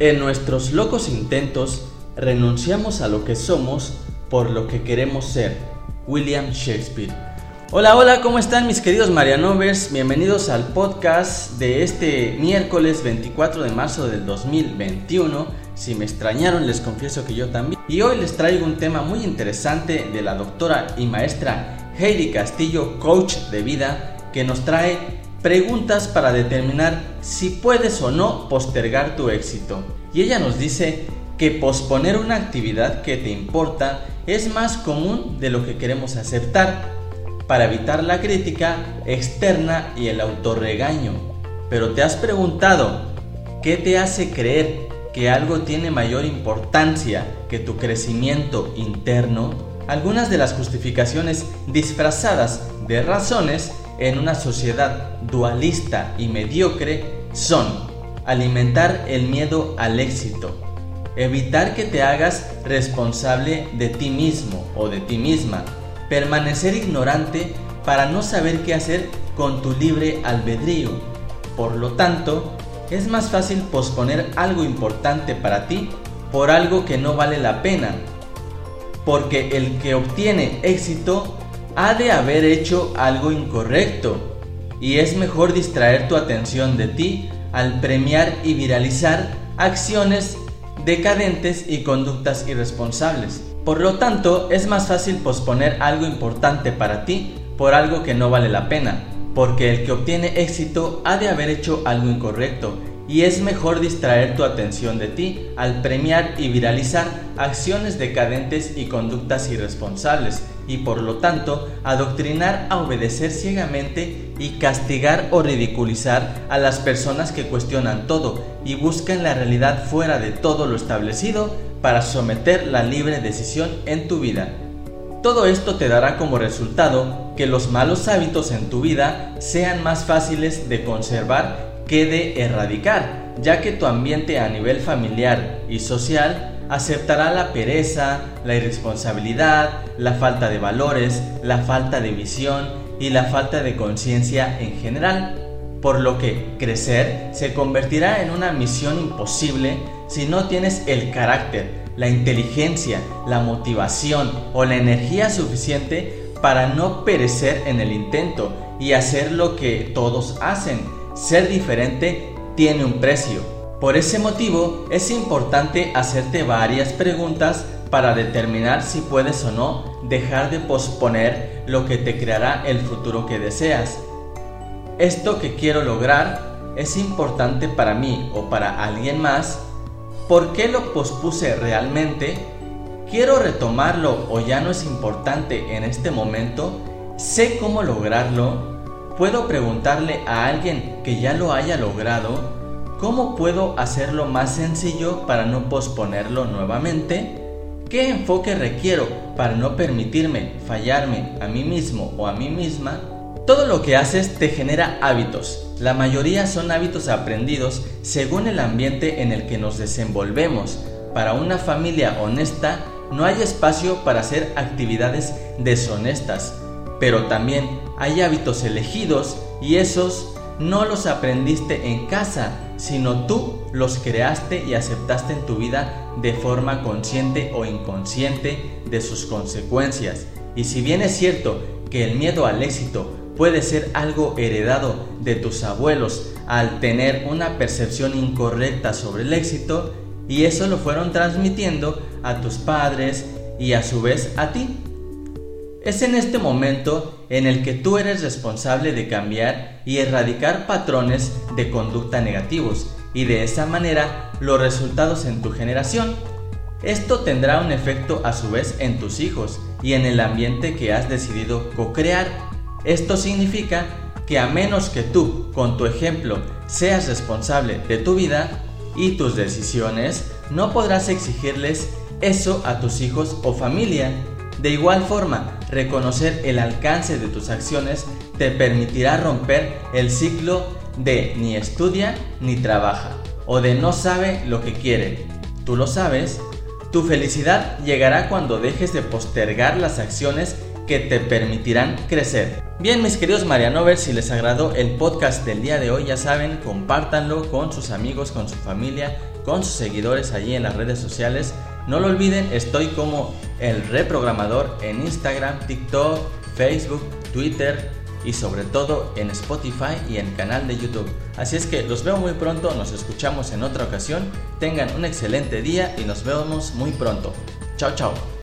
En nuestros locos intentos renunciamos a lo que somos por lo que queremos ser. William Shakespeare. Hola, hola, ¿cómo están mis queridos Marianovers? Bienvenidos al podcast de este miércoles 24 de marzo del 2021. Si me extrañaron, les confieso que yo también. Y hoy les traigo un tema muy interesante de la doctora y maestra Heidi Castillo, coach de vida, que nos trae preguntas para determinar si puedes o no postergar tu éxito. Y ella nos dice que posponer una actividad que te importa es más común de lo que queremos aceptar para evitar la crítica externa y el autorregaño. Pero te has preguntado, ¿qué te hace creer que algo tiene mayor importancia que tu crecimiento interno? Algunas de las justificaciones disfrazadas de razones en una sociedad dualista y mediocre son alimentar el miedo al éxito, evitar que te hagas responsable de ti mismo o de ti misma, permanecer ignorante para no saber qué hacer con tu libre albedrío. Por lo tanto, es más fácil posponer algo importante para ti por algo que no vale la pena, porque el que obtiene éxito ha de haber hecho algo incorrecto y es mejor distraer tu atención de ti al premiar y viralizar acciones decadentes y conductas irresponsables. Por lo tanto, es más fácil posponer algo importante para ti por algo que no vale la pena, porque el que obtiene éxito ha de haber hecho algo incorrecto y es mejor distraer tu atención de ti al premiar y viralizar acciones decadentes y conductas irresponsables y por lo tanto adoctrinar a obedecer ciegamente y castigar o ridiculizar a las personas que cuestionan todo y buscan la realidad fuera de todo lo establecido para someter la libre decisión en tu vida. Todo esto te dará como resultado que los malos hábitos en tu vida sean más fáciles de conservar quede erradicar, ya que tu ambiente a nivel familiar y social aceptará la pereza, la irresponsabilidad, la falta de valores, la falta de visión y la falta de conciencia en general, por lo que crecer se convertirá en una misión imposible si no tienes el carácter, la inteligencia, la motivación o la energía suficiente para no perecer en el intento y hacer lo que todos hacen, ser diferente tiene un precio. Por ese motivo es importante hacerte varias preguntas para determinar si puedes o no dejar de posponer lo que te creará el futuro que deseas. Esto que quiero lograr es importante para mí o para alguien más. ¿Por qué lo pospuse realmente? ¿Quiero retomarlo o ya no es importante en este momento? ¿Sé cómo lograrlo? ¿Puedo preguntarle a alguien que ya lo haya logrado cómo puedo hacerlo más sencillo para no posponerlo nuevamente? ¿Qué enfoque requiero para no permitirme fallarme a mí mismo o a mí misma? Todo lo que haces te genera hábitos. La mayoría son hábitos aprendidos según el ambiente en el que nos desenvolvemos. Para una familia honesta no hay espacio para hacer actividades deshonestas pero también hay hábitos elegidos y esos no los aprendiste en casa, sino tú los creaste y aceptaste en tu vida de forma consciente o inconsciente de sus consecuencias. Y si bien es cierto que el miedo al éxito puede ser algo heredado de tus abuelos al tener una percepción incorrecta sobre el éxito, y eso lo fueron transmitiendo a tus padres y a su vez a ti. Es en este momento en el que tú eres responsable de cambiar y erradicar patrones de conducta negativos y de esa manera los resultados en tu generación. Esto tendrá un efecto a su vez en tus hijos y en el ambiente que has decidido co-crear. Esto significa que a menos que tú, con tu ejemplo, seas responsable de tu vida y tus decisiones, no podrás exigirles eso a tus hijos o familia de igual forma, reconocer el alcance de tus acciones te permitirá romper el ciclo de ni estudia ni trabaja o de no sabe lo que quiere. ¿Tú lo sabes? Tu felicidad llegará cuando dejes de postergar las acciones que te permitirán crecer. Bien, mis queridos Marianovers, si les agradó el podcast del día de hoy, ya saben, compártanlo con sus amigos, con su familia con sus seguidores allí en las redes sociales. No lo olviden, estoy como el reprogramador en Instagram, TikTok, Facebook, Twitter y sobre todo en Spotify y en el canal de YouTube. Así es que los veo muy pronto, nos escuchamos en otra ocasión. Tengan un excelente día y nos vemos muy pronto. Chao, chao.